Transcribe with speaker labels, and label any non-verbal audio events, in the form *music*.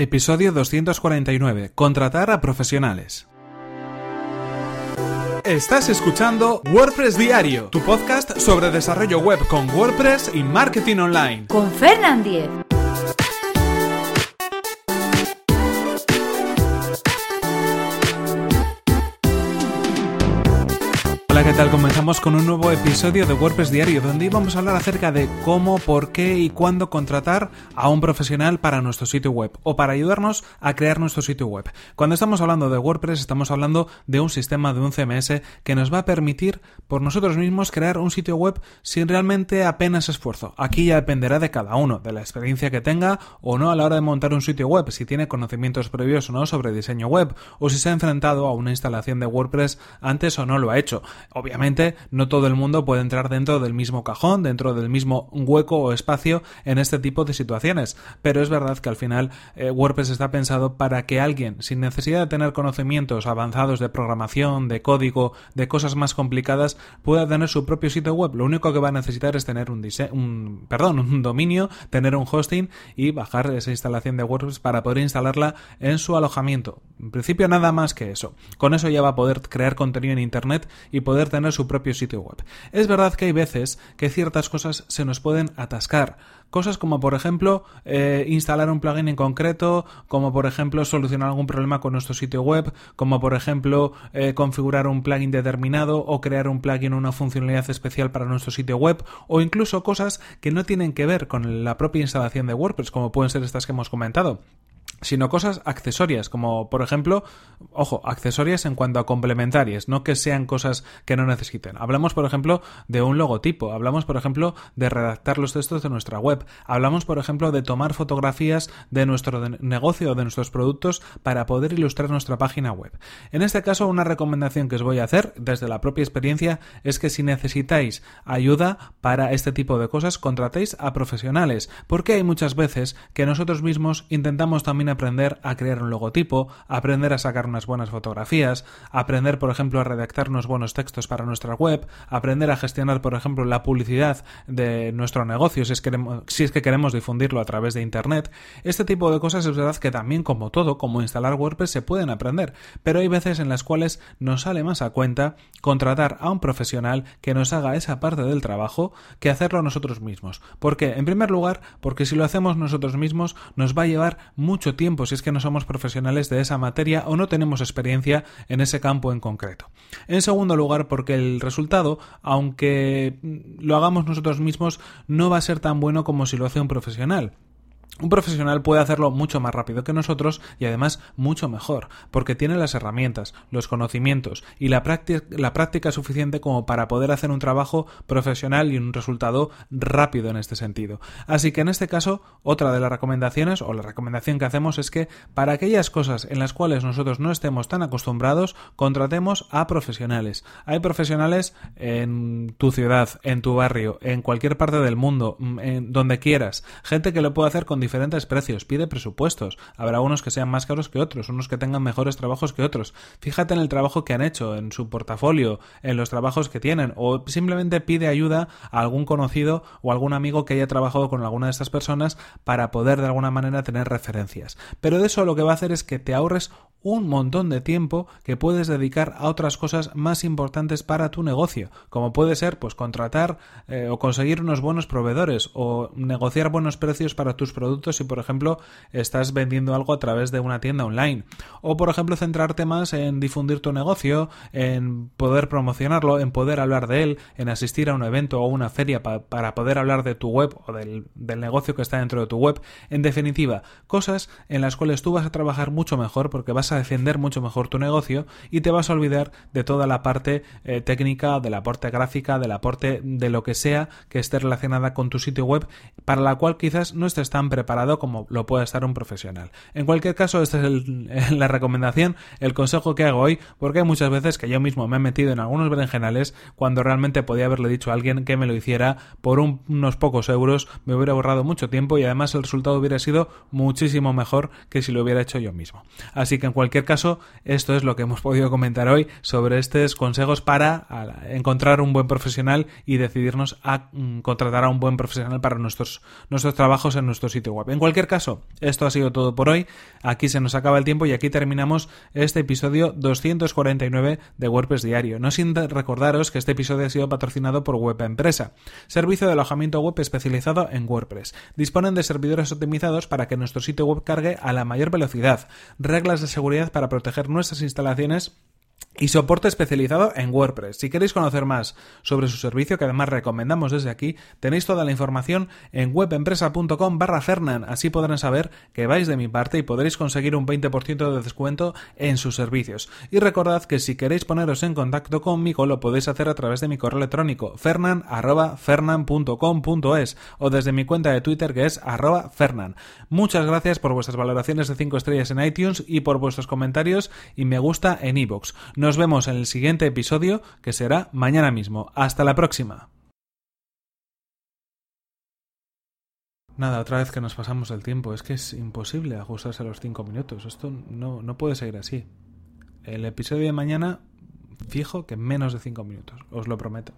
Speaker 1: Episodio 249. Contratar a profesionales. Estás escuchando WordPress Diario, tu podcast sobre desarrollo web con WordPress y marketing online.
Speaker 2: Con Fernand Diez.
Speaker 1: ¿Qué tal? Comenzamos con un nuevo episodio de WordPress Diario, donde íbamos a hablar acerca de cómo, por qué y cuándo contratar a un profesional para nuestro sitio web o para ayudarnos a crear nuestro sitio web. Cuando estamos hablando de WordPress, estamos hablando de un sistema, de un CMS que nos va a permitir por nosotros mismos crear un sitio web sin realmente apenas esfuerzo. Aquí ya dependerá de cada uno, de la experiencia que tenga o no a la hora de montar un sitio web, si tiene conocimientos previos o no sobre diseño web, o si se ha enfrentado a una instalación de WordPress antes o no lo ha hecho. Obviamente, no todo el mundo puede entrar dentro del mismo cajón, dentro del mismo hueco o espacio en este tipo de situaciones, pero es verdad que al final eh, WordPress está pensado para que alguien, sin necesidad de tener conocimientos avanzados de programación, de código, de cosas más complicadas, pueda tener su propio sitio web. Lo único que va a necesitar es tener un, un, perdón, *laughs* un dominio, tener un hosting y bajar esa instalación de WordPress para poder instalarla en su alojamiento. En principio nada más que eso. Con eso ya va a poder crear contenido en Internet y poder tener su propio sitio web. Es verdad que hay veces que ciertas cosas se nos pueden atascar. Cosas como por ejemplo eh, instalar un plugin en concreto, como por ejemplo solucionar algún problema con nuestro sitio web, como por ejemplo eh, configurar un plugin determinado o crear un plugin o una funcionalidad especial para nuestro sitio web, o incluso cosas que no tienen que ver con la propia instalación de WordPress, como pueden ser estas que hemos comentado sino cosas accesorias, como por ejemplo, ojo, accesorias en cuanto a complementarias, no que sean cosas que no necesiten. Hablamos, por ejemplo, de un logotipo, hablamos, por ejemplo, de redactar los textos de nuestra web, hablamos, por ejemplo, de tomar fotografías de nuestro negocio o de nuestros productos para poder ilustrar nuestra página web. En este caso, una recomendación que os voy a hacer desde la propia experiencia es que si necesitáis ayuda para este tipo de cosas, contratéis a profesionales, porque hay muchas veces que nosotros mismos intentamos también aprender a crear un logotipo, aprender a sacar unas buenas fotografías, aprender, por ejemplo, a redactar unos buenos textos para nuestra web, aprender a gestionar, por ejemplo, la publicidad de nuestro negocio si es, si es que queremos difundirlo a través de Internet. Este tipo de cosas es verdad que también, como todo, como instalar WordPress, se pueden aprender, pero hay veces en las cuales nos sale más a cuenta contratar a un profesional que nos haga esa parte del trabajo que hacerlo nosotros mismos. ¿Por qué? En primer lugar, porque si lo hacemos nosotros mismos nos va a llevar mucho tiempo si es que no somos profesionales de esa materia o no tenemos experiencia en ese campo en concreto. En segundo lugar, porque el resultado, aunque lo hagamos nosotros mismos, no va a ser tan bueno como si lo hace un profesional. Un profesional puede hacerlo mucho más rápido que nosotros y además mucho mejor, porque tiene las herramientas, los conocimientos y la práctica, suficiente como para poder hacer un trabajo profesional y un resultado rápido en este sentido. Así que en este caso, otra de las recomendaciones o la recomendación que hacemos es que para aquellas cosas en las cuales nosotros no estemos tan acostumbrados, contratemos a profesionales. Hay profesionales en tu ciudad, en tu barrio, en cualquier parte del mundo, mm, en donde quieras, gente que lo puede hacer con diferentes precios, pide presupuestos. Habrá unos que sean más caros que otros, unos que tengan mejores trabajos que otros. Fíjate en el trabajo que han hecho, en su portafolio, en los trabajos que tienen, o simplemente pide ayuda a algún conocido o algún amigo que haya trabajado con alguna de estas personas para poder de alguna manera tener referencias. Pero de eso lo que va a hacer es que te ahorres un montón de tiempo que puedes dedicar a otras cosas más importantes para tu negocio, como puede ser pues contratar eh, o conseguir unos buenos proveedores o negociar buenos precios para tus productos si por ejemplo estás vendiendo algo a través de una tienda online o por ejemplo centrarte más en difundir tu negocio, en poder promocionarlo, en poder hablar de él, en asistir a un evento o una feria para poder hablar de tu web o del, del negocio que está dentro de tu web, en definitiva, cosas en las cuales tú vas a trabajar mucho mejor porque vas a defender mucho mejor tu negocio y te vas a olvidar de toda la parte eh, técnica, de la parte gráfica, del aporte de lo que sea que esté relacionada con tu sitio web, para la cual quizás no estés tan preparado como lo puede estar un profesional. En cualquier caso, esta es *laughs* la recomendación, el consejo que hago hoy, porque hay muchas veces que yo mismo me he metido en algunos berenjenales cuando realmente podía haberle dicho a alguien que me lo hiciera por unos pocos euros, me hubiera ahorrado mucho tiempo y además el resultado hubiera sido muchísimo mejor que si lo hubiera hecho yo mismo. Así que en cualquier caso, esto es lo que hemos podido comentar hoy sobre estos consejos para encontrar un buen profesional y decidirnos a mm, contratar a un buen profesional para nuestros, nuestros trabajos en nuestro sitio web. En cualquier caso, esto ha sido todo por hoy. Aquí se nos acaba el tiempo y aquí terminamos este episodio 249 de WordPress Diario. No sin recordaros que este episodio ha sido patrocinado por Web Empresa, servicio de alojamiento web especializado en WordPress. Disponen de servidores optimizados para que nuestro sitio web cargue a la mayor velocidad, reglas de seguridad para proteger nuestras instalaciones y soporte especializado en WordPress. Si queréis conocer más sobre su servicio, que además recomendamos desde aquí, tenéis toda la información en webempresa.com barra Fernan. Así podrán saber que vais de mi parte y podréis conseguir un 20% de descuento en sus servicios. Y recordad que si queréis poneros en contacto conmigo, lo podéis hacer a través de mi correo electrónico fernan.fernan.com.es o desde mi cuenta de Twitter que es arroba fernan. Muchas gracias por vuestras valoraciones de 5 estrellas en iTunes y por vuestros comentarios y me gusta en iVoox. Nos vemos en el siguiente episodio, que será mañana mismo. Hasta la próxima. Nada, otra vez que nos pasamos el tiempo. Es que es imposible ajustarse a los 5 minutos. Esto no, no puede seguir así. El episodio de mañana, fijo que menos de 5 minutos, os lo prometo.